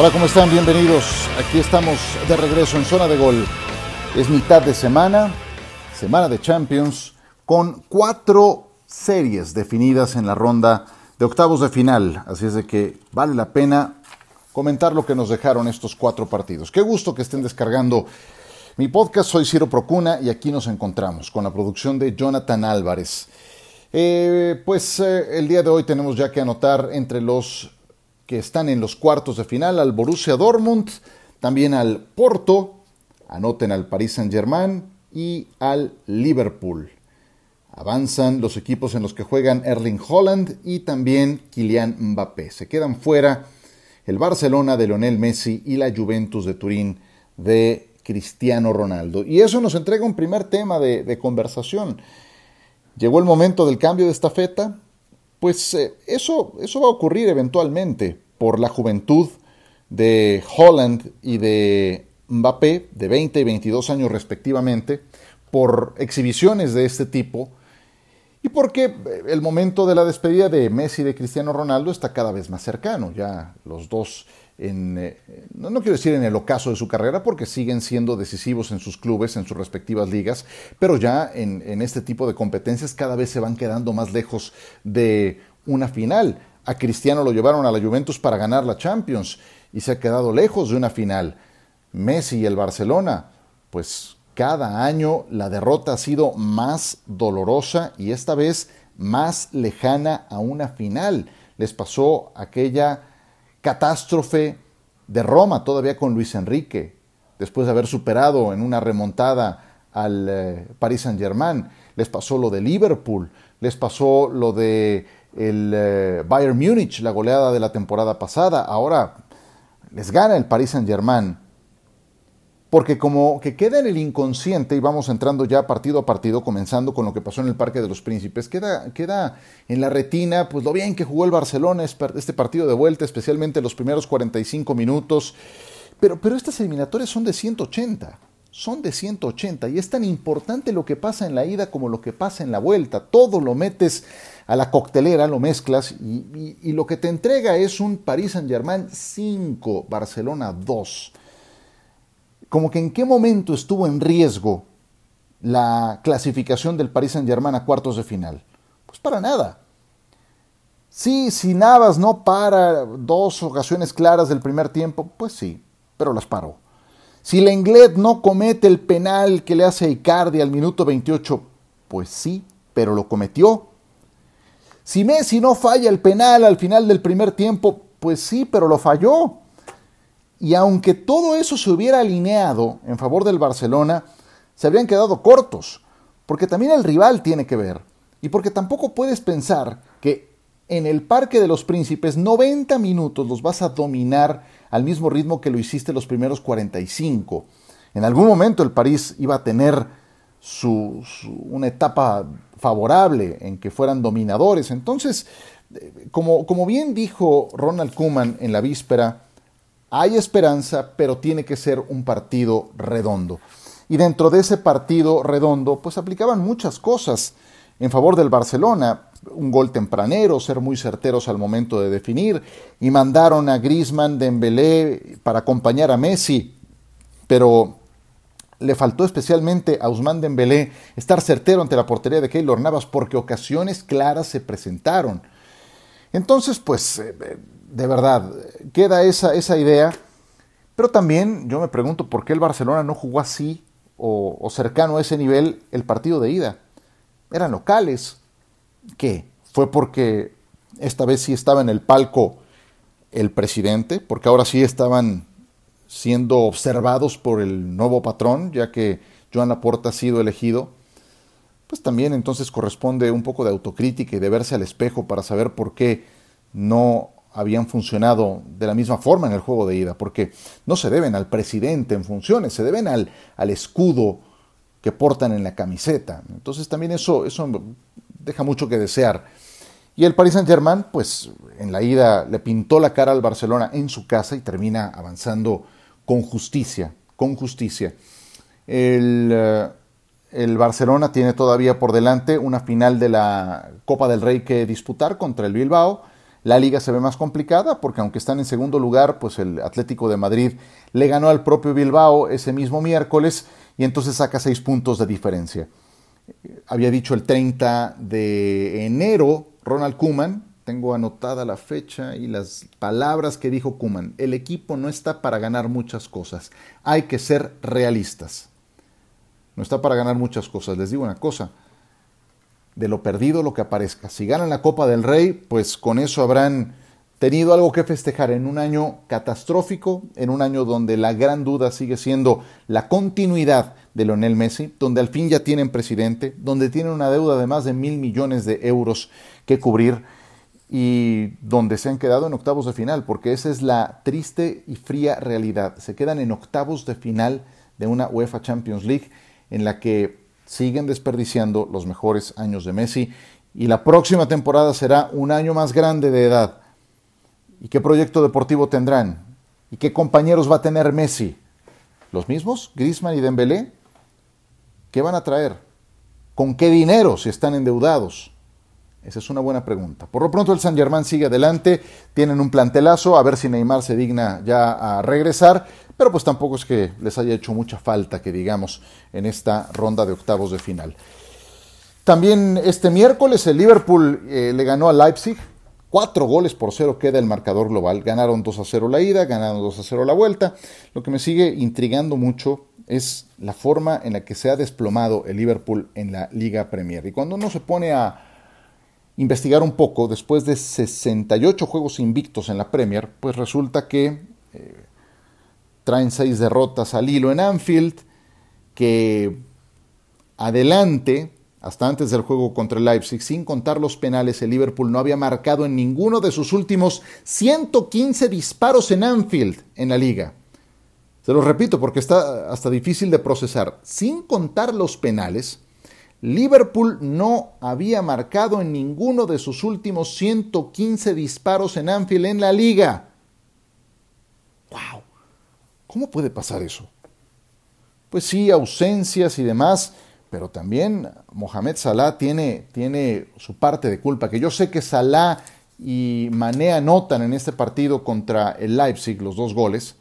Hola, ¿cómo están? Bienvenidos. Aquí estamos de regreso en zona de gol. Es mitad de semana, semana de Champions, con cuatro series definidas en la ronda de octavos de final. Así es de que vale la pena comentar lo que nos dejaron estos cuatro partidos. Qué gusto que estén descargando mi podcast. Soy Ciro Procuna y aquí nos encontramos con la producción de Jonathan Álvarez. Eh, pues eh, el día de hoy tenemos ya que anotar entre los que están en los cuartos de final al Borussia Dortmund, también al Porto, anoten al Paris Saint-Germain y al Liverpool. Avanzan los equipos en los que juegan Erling Holland y también Kylian Mbappé. Se quedan fuera el Barcelona de Lionel Messi y la Juventus de Turín de Cristiano Ronaldo. Y eso nos entrega un primer tema de, conversación. Llegó el momento del cambio de estafeta, pues eh, eso, eso va a ocurrir eventualmente por la juventud de Holland y de Mbappé, de 20 y 22 años respectivamente, por exhibiciones de este tipo, y porque eh, el momento de la despedida de Messi y de Cristiano Ronaldo está cada vez más cercano. Ya los dos eh, no, quiero decir en el ocaso de su carrera, porque siguen siendo decisivos en sus clubes, en sus respectivas ligas, pero ya en, en este tipo de competencias cada vez se van quedando más lejos de una final. A Cristiano lo llevaron a la Juventus para ganar la Champions y se ha quedado lejos de una final. Messi y el Barcelona, pues cada año la derrota ha sido más dolorosa y esta vez más lejana a una final. Les pasó aquella catástrofe de Roma, todavía con Luis Enrique, después de haber superado en una remontada al eh, Paris Saint-Germain. Les pasó lo de Liverpool, les pasó lo de el eh, Bayern Múnich, la goleada de la temporada pasada. Ahora les gana el Paris Saint-Germain. Porque como que queda en el inconsciente, y vamos entrando ya partido a partido, comenzando con lo que pasó en el Parque de los Príncipes, queda, queda en la retina pues lo bien que jugó el Barcelona este partido de vuelta, especialmente los primeros 45 minutos, pero, pero estas eliminatorias son de 180, son de 180, y es tan importante lo que pasa en la ida como lo que pasa en la vuelta, todo lo metes a la coctelera, lo mezclas, y, lo que te entrega es un Paris Saint-Germain 5, Barcelona 2 como que en qué momento estuvo en riesgo la clasificación del Paris Saint-Germain a cuartos de final. Pues para nada. Sí, si Navas no para dos ocasiones claras del primer tiempo, pues sí, pero las paró. Si Lenglet no comete el penal que le hace Icardi al minuto 28, pues sí, pero lo cometió. Si Messi no falla el penal al final del primer tiempo, pues sí, pero lo falló. Y aunque todo eso se hubiera alineado en favor del Barcelona, se habrían quedado cortos, porque también el rival tiene que ver, y porque tampoco puedes pensar que en el Parque de los Príncipes 90 minutos los vas a dominar al mismo ritmo que lo hiciste los primeros 45. En algún momento el París iba a tener su, una etapa favorable en que fueran dominadores. Entonces, eh, como, como bien dijo Ronald Koeman en la víspera, hay esperanza, pero tiene que ser un partido redondo. Y dentro de ese partido redondo, pues aplicaban muchas cosas en favor del Barcelona, un gol tempranero, ser muy certeros al momento de definir, y mandaron a Griezmann, Dembélé para acompañar a Messi, pero le faltó especialmente a Usman Dembélé estar certero ante la portería de Keylor Navas porque ocasiones claras se presentaron. Entonces, pues eh, de verdad, queda esa, esa idea. Pero también yo me pregunto por qué el Barcelona no jugó así o, cercano a ese nivel el partido de ida. Eran locales. ¿Qué? ¿Fue porque esta vez sí estaba en el palco el presidente? Porque ahora sí estaban siendo observados por el nuevo patrón, ya que Joan Laporta ha sido elegido. Pues también entonces corresponde un poco de autocrítica y de verse al espejo para saber por qué no habían funcionado de la misma forma en el juego de ida, porque no se deben al presidente en funciones, se deben al, al escudo que portan en la camiseta. Entonces también eso, eso deja mucho que desear. Y el Paris Saint-Germain, pues en la ida le pintó la cara al Barcelona en su casa y termina avanzando con justicia, con justicia. El, eh, el Barcelona tiene todavía por delante una final de la Copa del Rey que disputar contra el Bilbao La liga se ve más complicada porque aunque están en segundo lugar, pues el Atlético de Madrid le ganó al propio Bilbao ese mismo miércoles y entonces saca seis puntos de diferencia. Había dicho el 30 de enero Ronald Kuman, tengo anotada la fecha y las palabras que dijo Kuman. El equipo no está para ganar muchas cosas, hay que ser realistas. No está para ganar muchas cosas. Les digo una cosa, de lo perdido lo que aparezca. Si ganan la Copa del Rey, pues con eso habrán tenido algo que festejar en un año catastrófico, en un año donde la gran duda sigue siendo la continuidad de Lionel Messi, donde al fin ya tienen presidente, donde tienen una deuda de más de mil millones de euros que cubrir y donde se han quedado en octavos de final, porque esa es la triste y fría realidad. Se quedan en octavos de final de una UEFA Champions League en la que siguen desperdiciando los mejores años de Messi y la próxima temporada será un año más grande de edad. ¿Y qué proyecto deportivo tendrán? ¿Y qué compañeros va a tener Messi? ¿Los mismos? ¿Griezmann y Dembélé? ¿Qué van a traer? ¿Con qué dinero si están endeudados? Esa es una buena pregunta. Por lo pronto el San Germán sigue adelante, tienen un plantelazo, a ver si Neymar se digna ya a regresar, pero pues tampoco es que les haya hecho mucha falta, que digamos, en esta ronda de octavos de final. También este miércoles el Liverpool eh, le ganó a Leipzig, cuatro goles por cero queda el marcador global, ganaron 2 a 0 la ida, ganaron 2 a 0 la vuelta. Lo que me sigue intrigando mucho es la forma en la que se ha desplomado el Liverpool en la Liga Premier. Y cuando uno se pone a investigar un poco, después de 68 juegos invictos en la Premier, pues resulta que eh, traen seis derrotas al hilo en Anfield, que adelante, hasta antes del juego contra el Leipzig, sin contar los penales, el Liverpool no había marcado en ninguno de sus últimos 115 disparos en Anfield en la liga. Se lo repito porque está hasta difícil de procesar. Sin contar los penales, Liverpool no había marcado en ninguno de sus últimos 115 disparos en Anfield en la liga. ¡Wow! ¿Cómo puede pasar eso? Pues sí, ausencias y demás, pero también Mohamed Salah tiene, tiene su parte de culpa, que yo sé que Salah y Mané anotan en este partido contra el Leipzig los dos goles,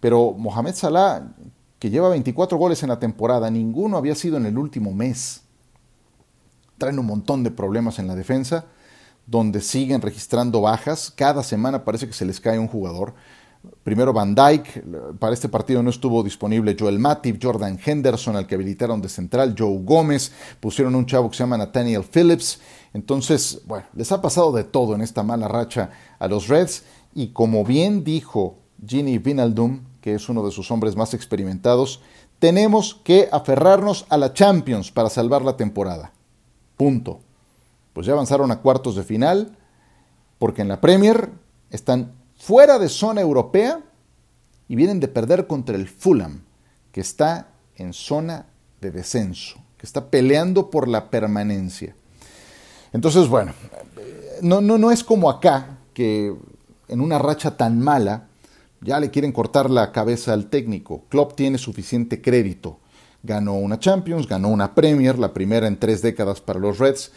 pero Mohamed Salah, que lleva 24 goles en la temporada, ninguno había sido en el último mes. Traen un montón de problemas en la defensa, donde siguen registrando bajas, cada semana parece que se les cae un jugador. Primero Van Dyke, para este partido no estuvo disponible Joel Matip, Jordan Henderson, al que habilitaron de central, Joe Gómez, pusieron un chavo que se llama Nathaniel Phillips. Entonces, bueno, les ha pasado de todo en esta mala racha a los Reds. Y como bien dijo Ginny Vinaldum, que es uno de sus hombres más experimentados, tenemos que aferrarnos a la Champions para salvar la temporada. Punto. Pues ya avanzaron a cuartos de final, porque en la Premier están fuera de zona europea y vienen de perder contra el Fulham, que está en zona de descenso, que está peleando por la permanencia. Entonces, bueno, no, no, no es como acá, que en una racha tan mala ya le quieren cortar la cabeza al técnico. Klopp tiene suficiente crédito. Ganó una Champions, ganó una Premier, la primera en tres décadas para los Reds,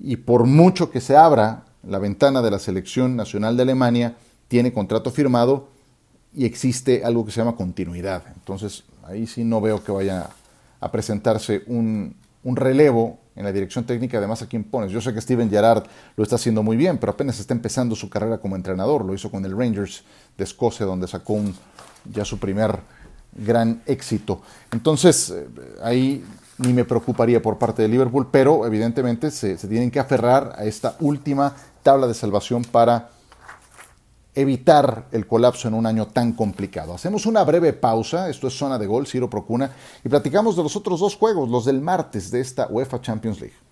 y por mucho que se abra la ventana de la selección nacional de Alemania, tiene contrato firmado y existe algo que se llama continuidad. Entonces, ahí sí no veo que vaya a presentarse un, relevo en la dirección técnica, además a quién pones. Yo sé que Steven Gerrard lo está haciendo muy bien, pero apenas está empezando su carrera como entrenador. Lo hizo con el Rangers de Escocia, donde sacó ya su primer gran éxito. Entonces, eh, ahí ni me preocuparía por parte de Liverpool, pero evidentemente se tienen que aferrar a esta última tabla de salvación para evitar el colapso en un año tan complicado. Hacemos una breve pausa, esto es Zona de Gol, Ciro Procuna, y platicamos de los otros dos juegos, los del martes de esta UEFA Champions League.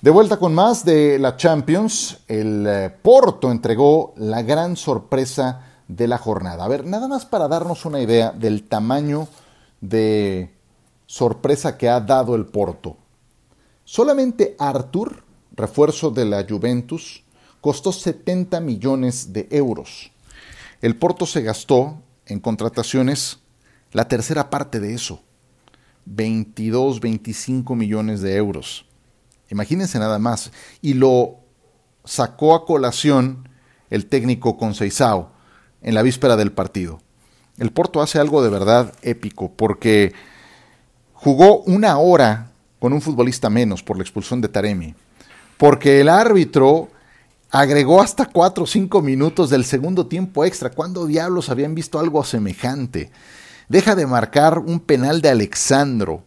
De vuelta con más de la Champions, el eh, Porto entregó la gran sorpresa de la jornada. A ver, nada más para darnos una idea del tamaño de sorpresa que ha dado el Porto. Solamente Arthur, refuerzo de la Juventus, costó 70 millones de euros. El Porto se gastó en contrataciones la tercera parte de eso, 22, 25 millones de euros. Imagínense nada más. Y lo sacó a colación el técnico Conceizao en la víspera del partido. El Porto hace algo de verdad épico porque jugó una hora con un futbolista menos por la expulsión de Taremi. Porque el árbitro agregó hasta 4 o 5 minutos del segundo tiempo extra. ¿Cuándo diablos habían visto algo semejante? Deja de marcar un penal de Alexandro.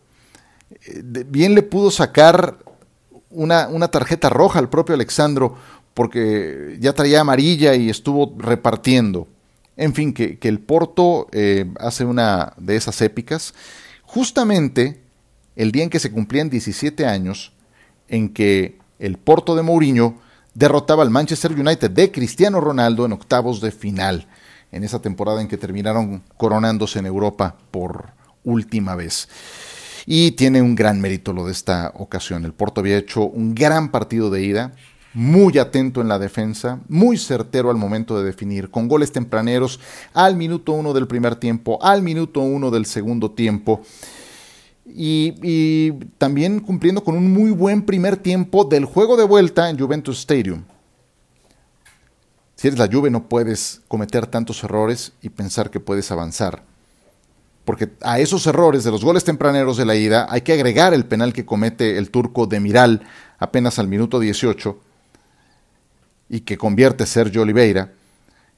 Eh, bien le pudo sacar una, una tarjeta roja al propio Alexandro porque ya traía amarilla y estuvo repartiendo. En fin, que, el Porto eh, hace una de esas épicas. Justamente el día en que se cumplían 17 años, en que el Porto de Mourinho derrotaba al Manchester United de Cristiano Ronaldo en octavos de final, en esa temporada en que terminaron coronándose en Europa por última vez. Y tiene un gran mérito lo de esta ocasión. El Porto había hecho un gran partido de ida, muy atento en la defensa, muy certero al momento de definir, con goles tempraneros al minuto uno del primer tiempo, al minuto uno del segundo tiempo. Y, también cumpliendo con un muy buen primer tiempo del juego de vuelta en Juventus Stadium. Si eres la Juve no puedes cometer tantos errores y pensar que puedes avanzar porque a esos errores de los goles tempraneros de la ida hay que agregar el penal que comete el turco de Miral apenas al minuto 18 y que convierte Sergio Oliveira.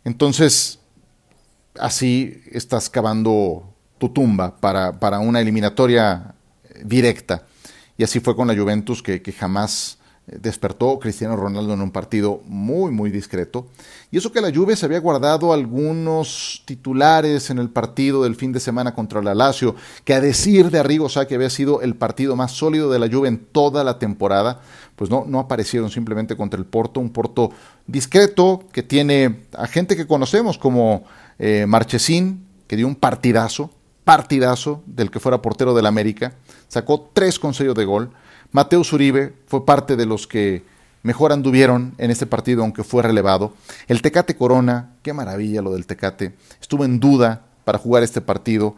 Entonces, así estás cavando tu tumba para, para una eliminatoria directa. Y así fue con la Juventus, que, que jamás despertó Cristiano Ronaldo en un partido muy muy discreto. Y eso que la Juve se había guardado algunos titulares en el partido del fin de semana contra la Lazio que a decir de Arrigo que había sido el partido más sólido de la Juve en toda la temporada pues no, no aparecieron simplemente contra el Porto un Porto discreto que tiene a gente que conocemos como eh, Marchesín que dio un partidazo partidazo del que fuera portero del América sacó tres consejos de gol Mateus Uribe fue parte de los que mejor anduvieron en este partido, aunque fue relevado. El Tecate Corona, qué maravilla lo del Tecate, estuvo en duda para jugar este partido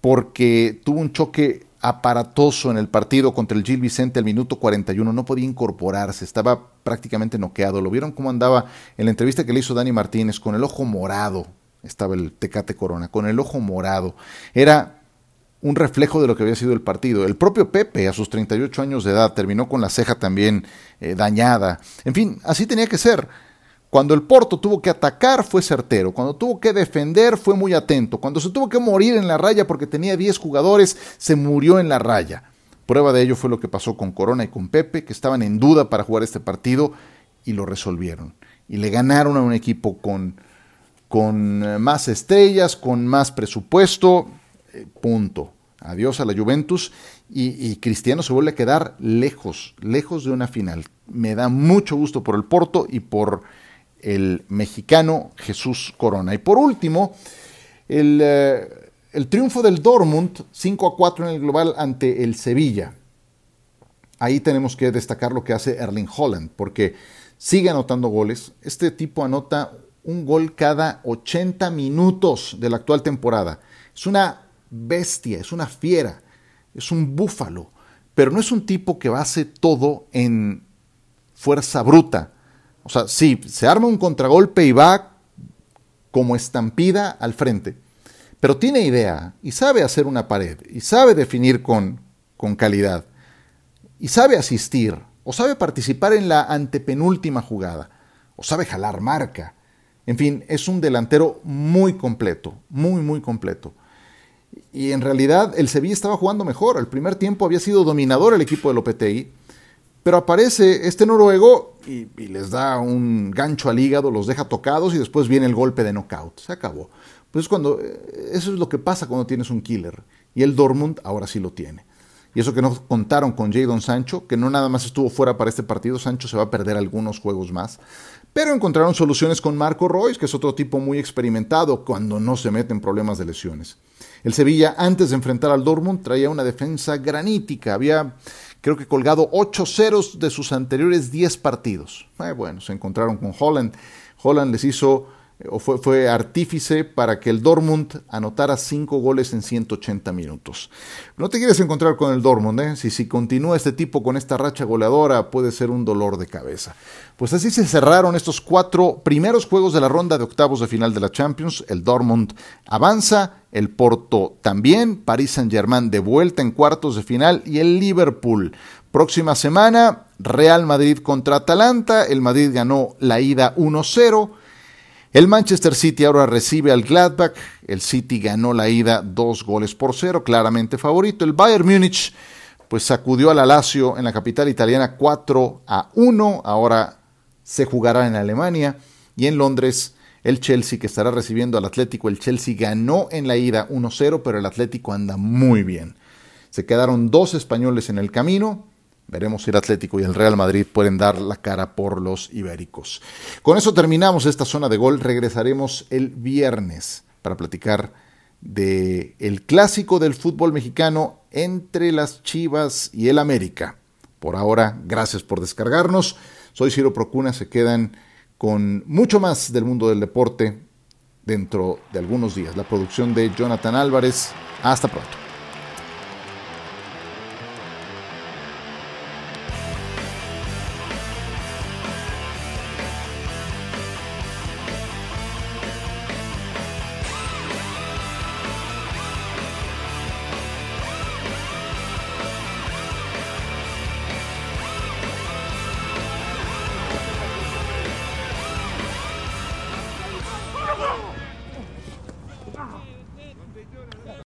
porque tuvo un choque aparatoso en el partido contra el Gil Vicente al minuto 41, no podía incorporarse, estaba prácticamente noqueado. ¿Lo vieron cómo andaba en la entrevista que le hizo Dani Martínez con el ojo morado? Estaba el Tecate Corona, con el ojo morado. Era un reflejo de lo que había sido el partido. El propio Pepe, a sus 38 años de edad, terminó con la ceja también eh, dañada. En fin, así tenía que ser. Cuando el Porto tuvo que atacar fue certero, cuando tuvo que defender fue muy atento, cuando se tuvo que morir en la raya porque tenía 10 jugadores, se murió en la raya. Prueba de ello fue lo que pasó con Corona y con Pepe, que estaban en duda para jugar este partido y lo resolvieron. Y le ganaron a un equipo con, con eh, más estrellas, con más presupuesto, punto adiós a la Juventus y, Cristiano se vuelve a quedar lejos, lejos de una final. Me da mucho gusto por el Porto y por el mexicano Jesús Corona. Y por último, el, eh, el triunfo del Dortmund 5 a 4 en el global ante el Sevilla. Ahí tenemos que destacar lo que hace Erling Holland, porque sigue anotando goles. Este tipo anota un gol cada 80 minutos de la actual temporada. Es una bestia, es una fiera, es un búfalo, pero no es un tipo que base todo en fuerza bruta. O sea, sí, se arma un contragolpe y va como estampida al frente, pero tiene idea y sabe hacer una pared y sabe definir con, con calidad y sabe asistir o sabe participar en la antepenúltima jugada o sabe jalar marca. En fin, es un delantero muy completo, muy, muy completo y en realidad el Sevilla estaba jugando mejor. El primer tiempo había sido dominador el equipo de Lopetegui, pero aparece este noruego y, les da un gancho al hígado, los deja tocados y después viene el golpe de knockout. Se acabó. Pues cuando eh, eso es lo que pasa cuando tienes un killer y el Dortmund ahora sí lo tiene. Y eso que no contaron con Jadon Sancho, que no nada más estuvo fuera para este partido, Sancho se va a perder algunos juegos más. Pero encontraron soluciones con Marco Royce, que es otro tipo muy experimentado cuando no se mete en problemas de lesiones. El Sevilla, antes de enfrentar al Dortmund, traía una defensa granítica. Había, creo que, colgado 8 ceros de sus anteriores 10 partidos. Eh, bueno, se encontraron con Holland. Holland les hizo o fue, fue, artífice para que el Dortmund anotara cinco goles en 180 minutos. No te quieres encontrar con el Dortmund, ¿eh? si, si continúa este tipo con esta racha goleadora puede ser un dolor de cabeza. Pues así se cerraron estos cuatro primeros juegos de la ronda de octavos de final de la Champions. El Dortmund avanza, el Porto también, París Saint Germain de vuelta en cuartos de final y el Liverpool. Próxima semana, Real Madrid contra Atalanta, el Madrid ganó la ida 1-0. El Manchester City ahora recibe al Gladbach. El City ganó la ida dos goles por cero, claramente favorito. El Bayern Múnich pues sacudió al Lazio en la capital italiana 4 a 1. Ahora se jugará en Alemania y en Londres el Chelsea que estará recibiendo al Atlético. El Chelsea ganó en la ida 1-0, pero el Atlético anda muy bien. Se quedaron dos españoles en el camino. Veremos si el Atlético y el Real Madrid pueden dar la cara por los ibéricos. Con eso terminamos esta zona de gol. Regresaremos el viernes para platicar de el clásico del fútbol mexicano entre las Chivas y el América. Por ahora, gracias por descargarnos. Soy Ciro Procuna. Se quedan con mucho más del mundo del deporte dentro de algunos días. La producción de Jonathan Álvarez. Hasta pronto.